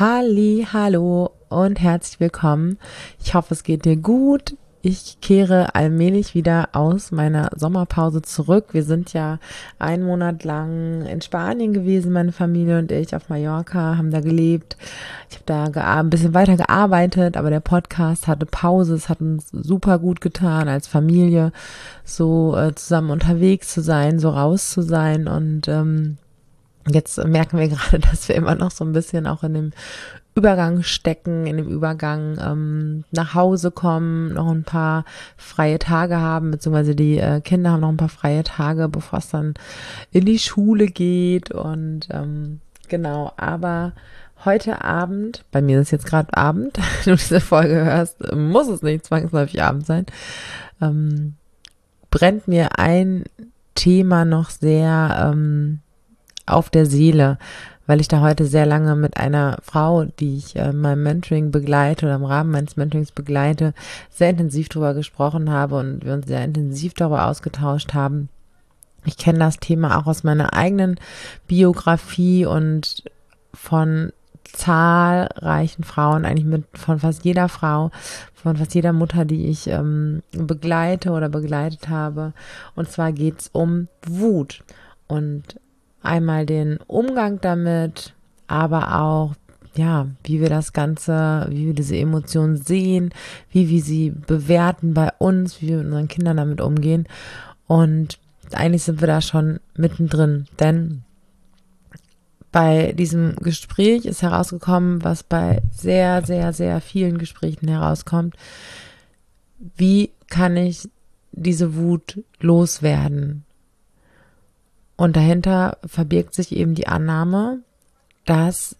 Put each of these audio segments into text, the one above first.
Halli, hallo und herzlich willkommen. Ich hoffe, es geht dir gut. Ich kehre allmählich wieder aus meiner Sommerpause zurück. Wir sind ja einen Monat lang in Spanien gewesen, meine Familie und ich auf Mallorca, haben da gelebt. Ich habe da ein bisschen weiter gearbeitet, aber der Podcast hatte Pause. Es hat uns super gut getan, als Familie so äh, zusammen unterwegs zu sein, so raus zu sein und ähm, Jetzt merken wir gerade, dass wir immer noch so ein bisschen auch in dem Übergang stecken, in dem Übergang ähm, nach Hause kommen, noch ein paar freie Tage haben, beziehungsweise die äh, Kinder haben noch ein paar freie Tage, bevor es dann in die Schule geht. Und ähm, genau, aber heute Abend, bei mir ist jetzt gerade Abend, wenn du diese Folge hörst, muss es nicht zwangsläufig Abend sein, ähm, brennt mir ein Thema noch sehr ähm, auf der Seele, weil ich da heute sehr lange mit einer Frau, die ich äh, in meinem Mentoring begleite oder im Rahmen meines Mentorings begleite, sehr intensiv darüber gesprochen habe und wir uns sehr intensiv darüber ausgetauscht haben. Ich kenne das Thema auch aus meiner eigenen Biografie und von zahlreichen Frauen, eigentlich mit von fast jeder Frau, von fast jeder Mutter, die ich ähm, begleite oder begleitet habe. Und zwar geht's um Wut. Und Einmal den Umgang damit, aber auch, ja, wie wir das Ganze, wie wir diese Emotionen sehen, wie wir sie bewerten bei uns, wie wir mit unseren Kindern damit umgehen. Und eigentlich sind wir da schon mittendrin, denn bei diesem Gespräch ist herausgekommen, was bei sehr, sehr, sehr vielen Gesprächen herauskommt. Wie kann ich diese Wut loswerden? Und dahinter verbirgt sich eben die Annahme, dass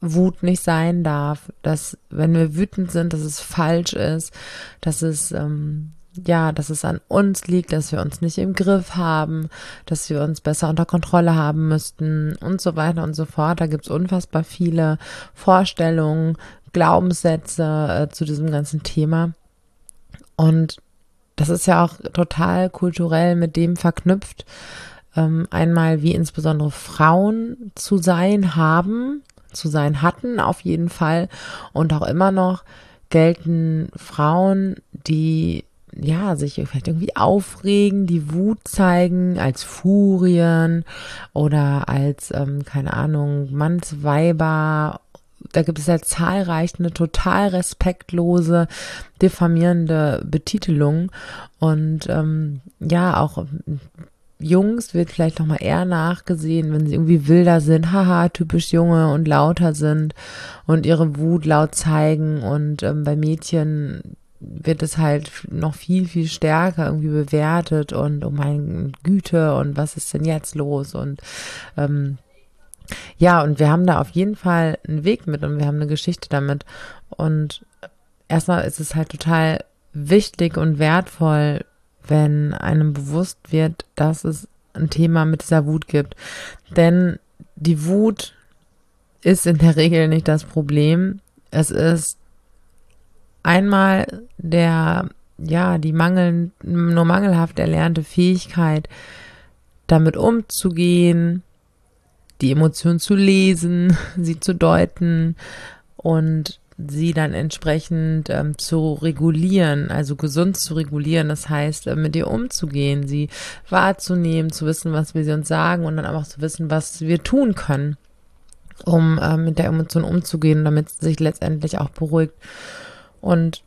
Wut nicht sein darf, dass wenn wir wütend sind, dass es falsch ist, dass es ähm, ja, dass es an uns liegt, dass wir uns nicht im Griff haben, dass wir uns besser unter Kontrolle haben müssten und so weiter und so fort. Da gibt's unfassbar viele Vorstellungen, Glaubenssätze äh, zu diesem ganzen Thema. Und das ist ja auch total kulturell mit dem verknüpft, ähm, einmal, wie insbesondere Frauen zu sein haben, zu sein hatten, auf jeden Fall. Und auch immer noch gelten Frauen, die ja, sich vielleicht irgendwie aufregen, die Wut zeigen als Furien oder als, ähm, keine Ahnung, Mannsweiber. Da gibt es ja zahlreich eine total respektlose, diffamierende Betitelung und ähm, ja, auch Jungs wird vielleicht nochmal eher nachgesehen, wenn sie irgendwie wilder sind, haha, typisch Junge und lauter sind und ihre Wut laut zeigen. Und ähm, bei Mädchen wird es halt noch viel, viel stärker irgendwie bewertet und oh mein Güte und was ist denn jetzt los? Und ähm, ja, und wir haben da auf jeden Fall einen Weg mit und wir haben eine Geschichte damit. Und erstmal ist es halt total wichtig und wertvoll, wenn einem bewusst wird, dass es ein Thema mit dieser Wut gibt. Denn die Wut ist in der Regel nicht das Problem. Es ist einmal der, ja, die mangeln, nur mangelhaft erlernte Fähigkeit, damit umzugehen, die Emotionen zu lesen, sie zu deuten und sie dann entsprechend ähm, zu regulieren, also gesund zu regulieren, das heißt, äh, mit ihr umzugehen, sie wahrzunehmen, zu wissen, was wir sie uns sagen und dann auch zu wissen, was wir tun können, um äh, mit der Emotion umzugehen, damit sie sich letztendlich auch beruhigt. Und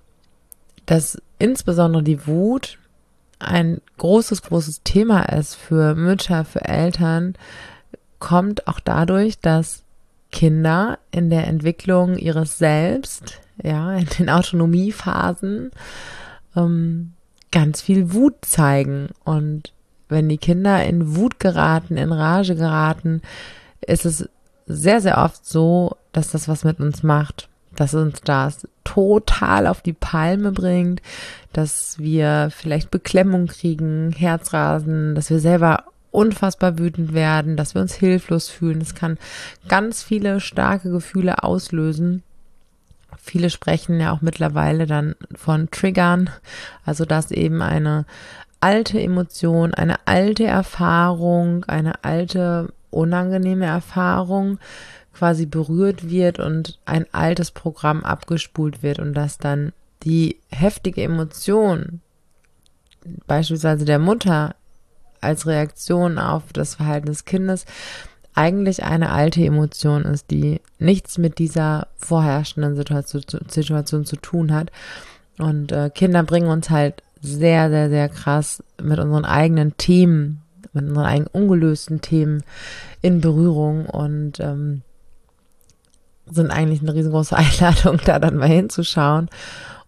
dass insbesondere die Wut ein großes, großes Thema ist für Mütter, für Eltern, kommt auch dadurch, dass Kinder in der Entwicklung ihres Selbst, ja, in den Autonomiephasen, ähm, ganz viel Wut zeigen. Und wenn die Kinder in Wut geraten, in Rage geraten, ist es sehr, sehr oft so, dass das was mit uns macht, dass uns das total auf die Palme bringt, dass wir vielleicht Beklemmung kriegen, Herzrasen, dass wir selber unfassbar wütend werden, dass wir uns hilflos fühlen. Es kann ganz viele starke Gefühle auslösen. Viele sprechen ja auch mittlerweile dann von Triggern, also dass eben eine alte Emotion, eine alte Erfahrung, eine alte unangenehme Erfahrung quasi berührt wird und ein altes Programm abgespult wird und dass dann die heftige Emotion, beispielsweise der Mutter, als Reaktion auf das Verhalten des Kindes, eigentlich eine alte Emotion ist, die nichts mit dieser vorherrschenden Situation, Situation zu tun hat. Und äh, Kinder bringen uns halt sehr, sehr, sehr krass mit unseren eigenen Themen, mit unseren eigenen ungelösten Themen in Berührung und ähm, sind eigentlich eine riesengroße Einladung, da dann mal hinzuschauen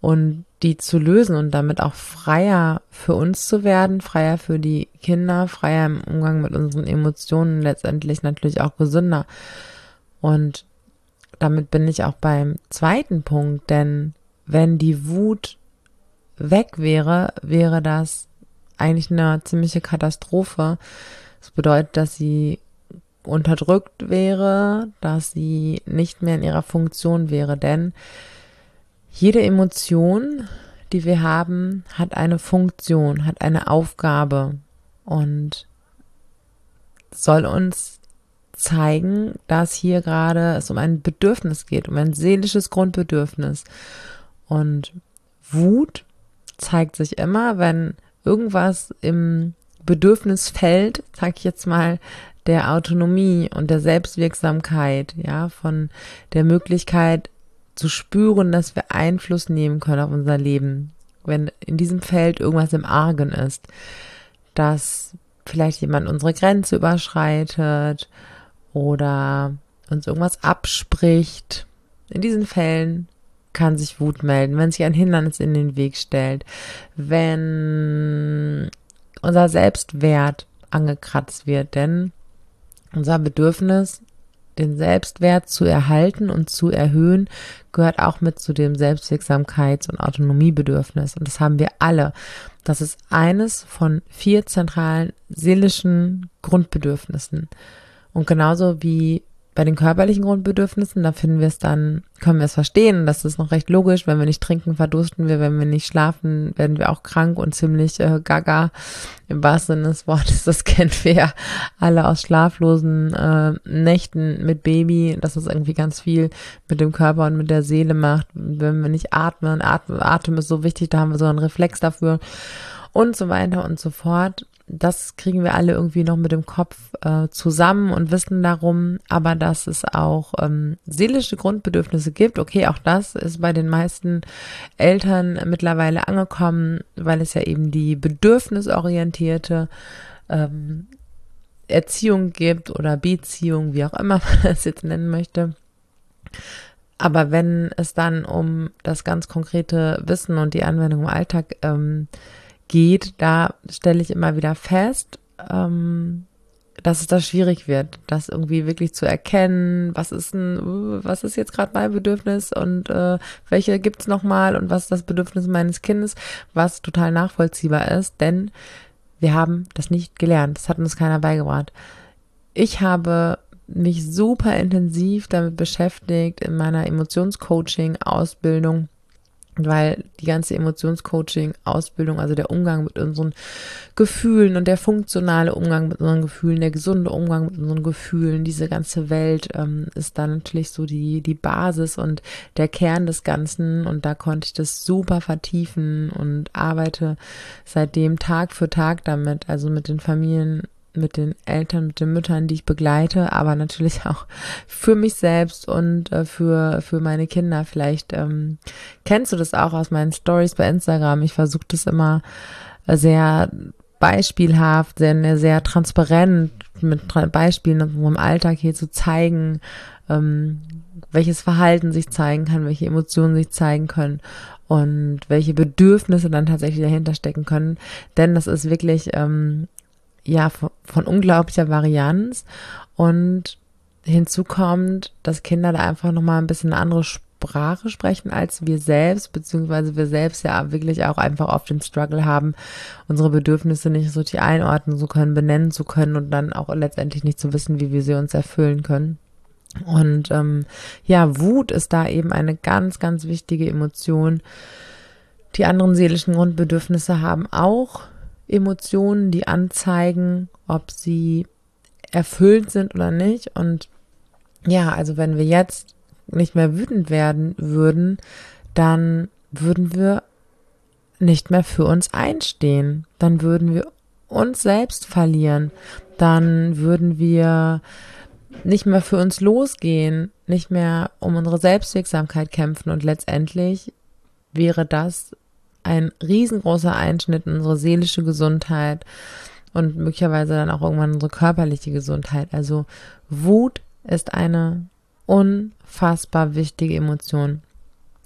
und die zu lösen und damit auch freier für uns zu werden, freier für die Kinder, freier im Umgang mit unseren Emotionen, letztendlich natürlich auch gesünder. Und damit bin ich auch beim zweiten Punkt, denn wenn die Wut weg wäre, wäre das eigentlich eine ziemliche Katastrophe. Das bedeutet, dass sie unterdrückt wäre, dass sie nicht mehr in ihrer Funktion wäre, denn jede Emotion, die wir haben, hat eine Funktion, hat eine Aufgabe und soll uns zeigen, dass hier gerade es um ein Bedürfnis geht, um ein seelisches Grundbedürfnis. Und Wut zeigt sich immer, wenn irgendwas im Bedürfnisfeld, sag ich jetzt mal, der Autonomie und der Selbstwirksamkeit, ja, von der Möglichkeit, zu spüren, dass wir Einfluss nehmen können auf unser Leben. Wenn in diesem Feld irgendwas im Argen ist, dass vielleicht jemand unsere Grenze überschreitet oder uns irgendwas abspricht. In diesen Fällen kann sich Wut melden, wenn sich ein Hindernis in den Weg stellt, wenn unser Selbstwert angekratzt wird, denn unser Bedürfnis den Selbstwert zu erhalten und zu erhöhen, gehört auch mit zu dem Selbstwirksamkeits- und Autonomiebedürfnis. Und das haben wir alle. Das ist eines von vier zentralen seelischen Grundbedürfnissen. Und genauso wie bei den körperlichen Grundbedürfnissen, da finden wir es dann, können wir es verstehen. Das ist noch recht logisch. Wenn wir nicht trinken, verdursten wir. Wenn wir nicht schlafen, werden wir auch krank und ziemlich äh, gaga. Im wahrsten Sinne des Wortes, das kennen wir ja alle aus schlaflosen äh, Nächten mit Baby, dass es irgendwie ganz viel mit dem Körper und mit der Seele macht. Wenn wir nicht atmen, Atem, Atem ist so wichtig, da haben wir so einen Reflex dafür und so weiter und so fort das kriegen wir alle irgendwie noch mit dem Kopf äh, zusammen und wissen darum, aber dass es auch ähm, seelische Grundbedürfnisse gibt. Okay, auch das ist bei den meisten Eltern mittlerweile angekommen, weil es ja eben die bedürfnisorientierte ähm, Erziehung gibt oder Beziehung, wie auch immer man das jetzt nennen möchte. Aber wenn es dann um das ganz konkrete Wissen und die Anwendung im Alltag ähm, geht, da stelle ich immer wieder fest, ähm, dass es da schwierig wird, das irgendwie wirklich zu erkennen, was ist ein, was ist jetzt gerade mein Bedürfnis und äh, welche gibt's noch mal und was ist das Bedürfnis meines Kindes, was total nachvollziehbar ist, denn wir haben das nicht gelernt, das hat uns keiner beigebracht. Ich habe mich super intensiv damit beschäftigt in meiner Emotionscoaching-Ausbildung weil die ganze Emotionscoaching-Ausbildung, also der Umgang mit unseren Gefühlen und der funktionale Umgang mit unseren Gefühlen, der gesunde Umgang mit unseren Gefühlen, diese ganze Welt ähm, ist da natürlich so die, die Basis und der Kern des Ganzen. Und da konnte ich das super vertiefen und arbeite seitdem Tag für Tag damit, also mit den Familien mit den Eltern, mit den Müttern, die ich begleite, aber natürlich auch für mich selbst und äh, für, für meine Kinder. Vielleicht ähm, kennst du das auch aus meinen Stories bei Instagram. Ich versuche das immer sehr beispielhaft, sehr, sehr transparent mit Beispielen aus unserem Alltag hier zu zeigen, ähm, welches Verhalten sich zeigen kann, welche Emotionen sich zeigen können und welche Bedürfnisse dann tatsächlich dahinter stecken können. Denn das ist wirklich ähm, ja, von, unglaublicher Varianz und hinzu kommt, dass Kinder da einfach nochmal ein bisschen eine andere Sprache sprechen als wir selbst, beziehungsweise wir selbst ja wirklich auch einfach oft den Struggle haben, unsere Bedürfnisse nicht so richtig einordnen zu können, benennen zu können und dann auch letztendlich nicht zu wissen, wie wir sie uns erfüllen können. Und ähm, ja, Wut ist da eben eine ganz, ganz wichtige Emotion. Die anderen seelischen Grundbedürfnisse haben auch Emotionen, die anzeigen, ob sie erfüllt sind oder nicht. Und ja, also wenn wir jetzt nicht mehr wütend werden würden, dann würden wir nicht mehr für uns einstehen. Dann würden wir uns selbst verlieren. Dann würden wir nicht mehr für uns losgehen, nicht mehr um unsere Selbstwirksamkeit kämpfen und letztendlich wäre das ein riesengroßer Einschnitt in unsere seelische Gesundheit und möglicherweise dann auch irgendwann unsere körperliche Gesundheit. Also Wut ist eine unfassbar wichtige Emotion.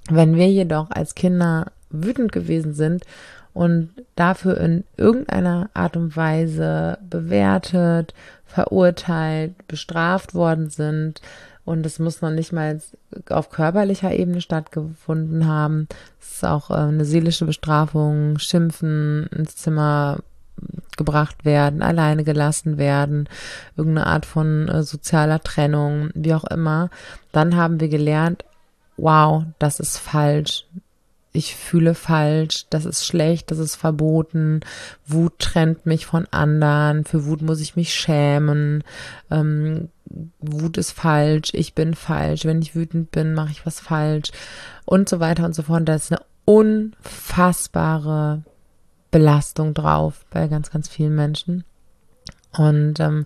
Wenn wir jedoch als Kinder wütend gewesen sind und dafür in irgendeiner Art und Weise bewertet, verurteilt, bestraft worden sind, und es muss noch nicht mal auf körperlicher Ebene stattgefunden haben. Es ist auch äh, eine seelische Bestrafung, Schimpfen, ins Zimmer gebracht werden, alleine gelassen werden, irgendeine Art von äh, sozialer Trennung, wie auch immer. Dann haben wir gelernt, wow, das ist falsch. Ich fühle falsch, das ist schlecht, das ist verboten. Wut trennt mich von anderen. Für Wut muss ich mich schämen. Ähm, Wut ist falsch, ich bin falsch. Wenn ich wütend bin, mache ich was falsch und so weiter und so fort. Da ist eine unfassbare Belastung drauf bei ganz, ganz vielen Menschen. Und ähm,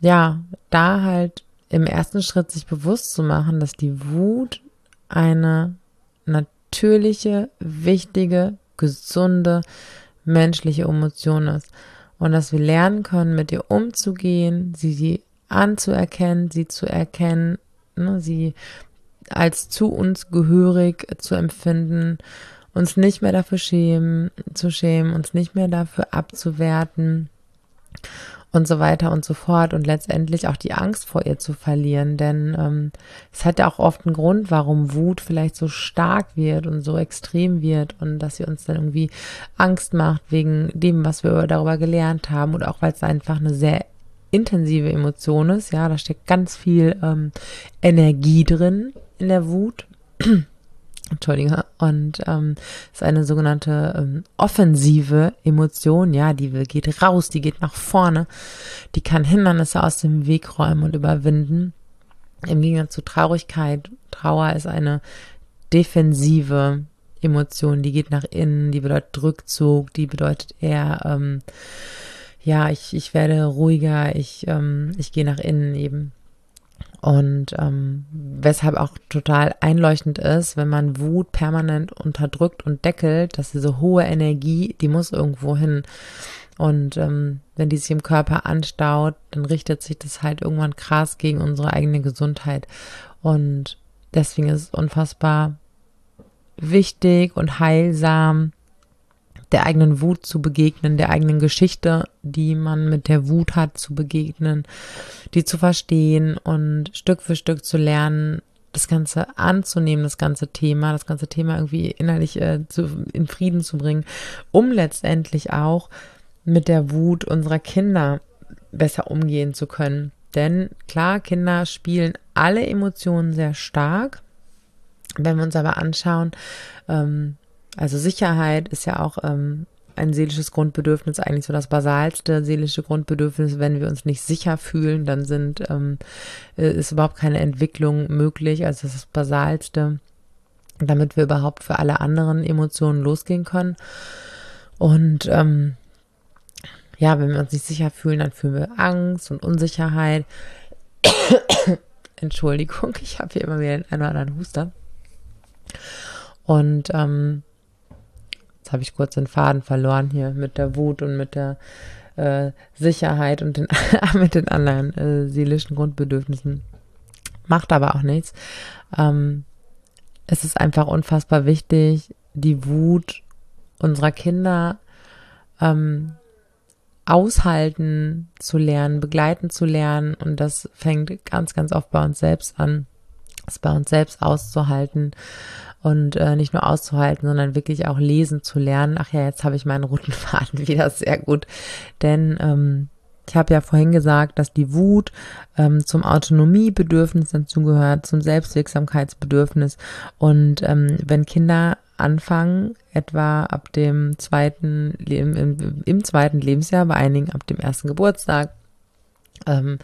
ja, da halt im ersten Schritt sich bewusst zu machen, dass die Wut eine natürliche, wichtige, gesunde, menschliche Emotion ist. Und dass wir lernen können, mit ihr umzugehen, sie anzuerkennen, sie zu erkennen, ne, sie als zu uns gehörig zu empfinden, uns nicht mehr dafür schämen, zu schämen, uns nicht mehr dafür abzuwerten und so weiter und so fort und letztendlich auch die Angst vor ihr zu verlieren, denn ähm, es hat ja auch oft einen Grund, warum Wut vielleicht so stark wird und so extrem wird und dass sie uns dann irgendwie Angst macht wegen dem, was wir darüber gelernt haben oder auch weil es einfach eine sehr intensive Emotion ist, ja, da steckt ganz viel ähm, Energie drin in der Wut. Entschuldige. Und ähm, ist eine sogenannte ähm, offensive Emotion, ja, die geht raus, die geht nach vorne, die kann Hindernisse aus dem Weg räumen und überwinden. Im Gegensatz zu Traurigkeit, Trauer ist eine defensive Emotion, die geht nach innen, die bedeutet Rückzug, die bedeutet eher, ähm, ja, ich, ich werde ruhiger, ich, ähm, ich gehe nach innen eben. Und ähm, weshalb auch total einleuchtend ist, wenn man Wut permanent unterdrückt und deckelt, dass diese hohe Energie, die muss irgendwo hin. Und ähm, wenn die sich im Körper anstaut, dann richtet sich das halt irgendwann krass gegen unsere eigene Gesundheit. Und deswegen ist es unfassbar wichtig und heilsam, der eigenen Wut zu begegnen, der eigenen Geschichte, die man mit der Wut hat, zu begegnen, die zu verstehen und Stück für Stück zu lernen, das Ganze anzunehmen, das ganze Thema, das ganze Thema irgendwie innerlich äh, zu, in Frieden zu bringen, um letztendlich auch mit der Wut unserer Kinder besser umgehen zu können. Denn klar, Kinder spielen alle Emotionen sehr stark. Wenn wir uns aber anschauen, ähm, also Sicherheit ist ja auch ähm, ein seelisches Grundbedürfnis, eigentlich so das basalste seelische Grundbedürfnis. Wenn wir uns nicht sicher fühlen, dann sind, ähm, äh, ist überhaupt keine Entwicklung möglich. Also das ist das basalste, damit wir überhaupt für alle anderen Emotionen losgehen können. Und ähm, ja, wenn wir uns nicht sicher fühlen, dann fühlen wir Angst und Unsicherheit. Entschuldigung, ich habe hier immer wieder den einen oder anderen Huster. Und ähm, Jetzt habe ich kurz den Faden verloren hier mit der Wut und mit der äh, Sicherheit und den, mit den anderen äh, seelischen Grundbedürfnissen. Macht aber auch nichts. Ähm, es ist einfach unfassbar wichtig, die Wut unserer Kinder ähm, aushalten zu lernen, begleiten zu lernen. Und das fängt ganz, ganz oft bei uns selbst an, es bei uns selbst auszuhalten und äh, nicht nur auszuhalten, sondern wirklich auch lesen zu lernen. Ach ja, jetzt habe ich meinen roten Faden wieder sehr gut, denn ähm, ich habe ja vorhin gesagt, dass die Wut ähm, zum Autonomiebedürfnis dazugehört, zum Selbstwirksamkeitsbedürfnis. Und ähm, wenn Kinder anfangen, etwa ab dem zweiten, im, im, im zweiten Lebensjahr, bei einigen ab dem ersten Geburtstag, ähm,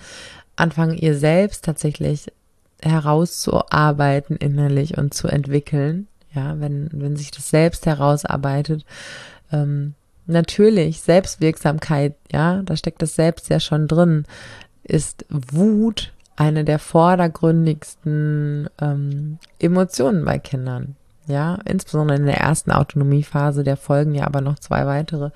anfangen, ihr selbst tatsächlich herauszuarbeiten innerlich und zu entwickeln. Ja, wenn, wenn sich das selbst herausarbeitet, ähm, natürlich Selbstwirksamkeit, ja, da steckt das Selbst ja schon drin, ist Wut eine der vordergründigsten ähm, Emotionen bei Kindern. Ja, insbesondere in der ersten Autonomiephase, der folgen ja aber noch zwei weitere.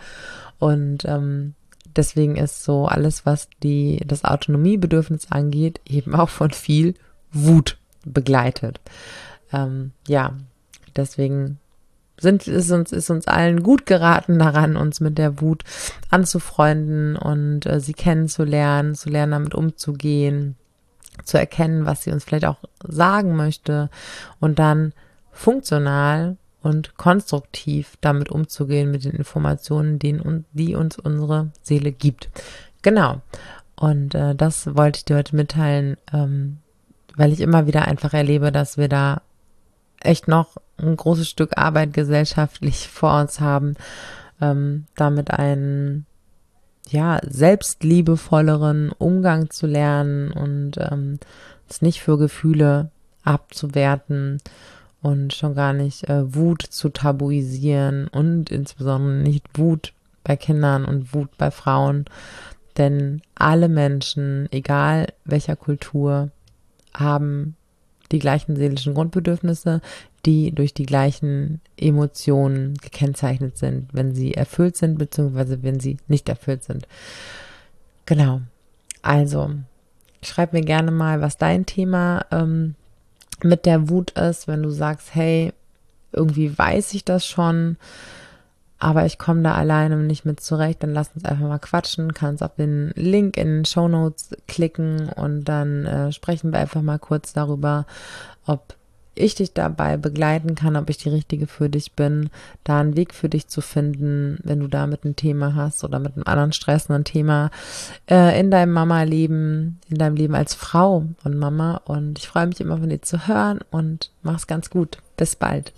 Und ähm, deswegen ist so alles, was die, das Autonomiebedürfnis angeht, eben auch von viel Wut begleitet. Ähm, ja, deswegen sind, ist uns, ist uns allen gut geraten daran, uns mit der Wut anzufreunden und äh, sie kennenzulernen, zu lernen, damit umzugehen, zu erkennen, was sie uns vielleicht auch sagen möchte und dann funktional und konstruktiv damit umzugehen mit den Informationen, die, die uns unsere Seele gibt. Genau. Und äh, das wollte ich dir heute mitteilen, ähm, weil ich immer wieder einfach erlebe, dass wir da echt noch ein großes Stück Arbeit gesellschaftlich vor uns haben, ähm, damit einen ja selbstliebevolleren Umgang zu lernen und ähm, es nicht für Gefühle abzuwerten und schon gar nicht äh, Wut zu tabuisieren und insbesondere nicht Wut bei Kindern und Wut bei Frauen, denn alle Menschen, egal welcher Kultur, haben die gleichen seelischen Grundbedürfnisse, die durch die gleichen Emotionen gekennzeichnet sind, wenn sie erfüllt sind, beziehungsweise wenn sie nicht erfüllt sind. Genau. Also, schreib mir gerne mal, was dein Thema ähm, mit der Wut ist, wenn du sagst, hey, irgendwie weiß ich das schon, aber ich komme da alleine nicht mit zurecht, dann lass uns einfach mal quatschen, kannst auf den Link in den Show Notes klicken und dann äh, sprechen wir einfach mal kurz darüber, ob ich dich dabei begleiten kann, ob ich die richtige für dich bin, da einen Weg für dich zu finden, wenn du damit ein Thema hast oder mit einem anderen stressenden Thema äh, in deinem Mama-Leben, in deinem Leben als Frau und Mama. Und ich freue mich immer von dir zu hören und mach's ganz gut. Bis bald.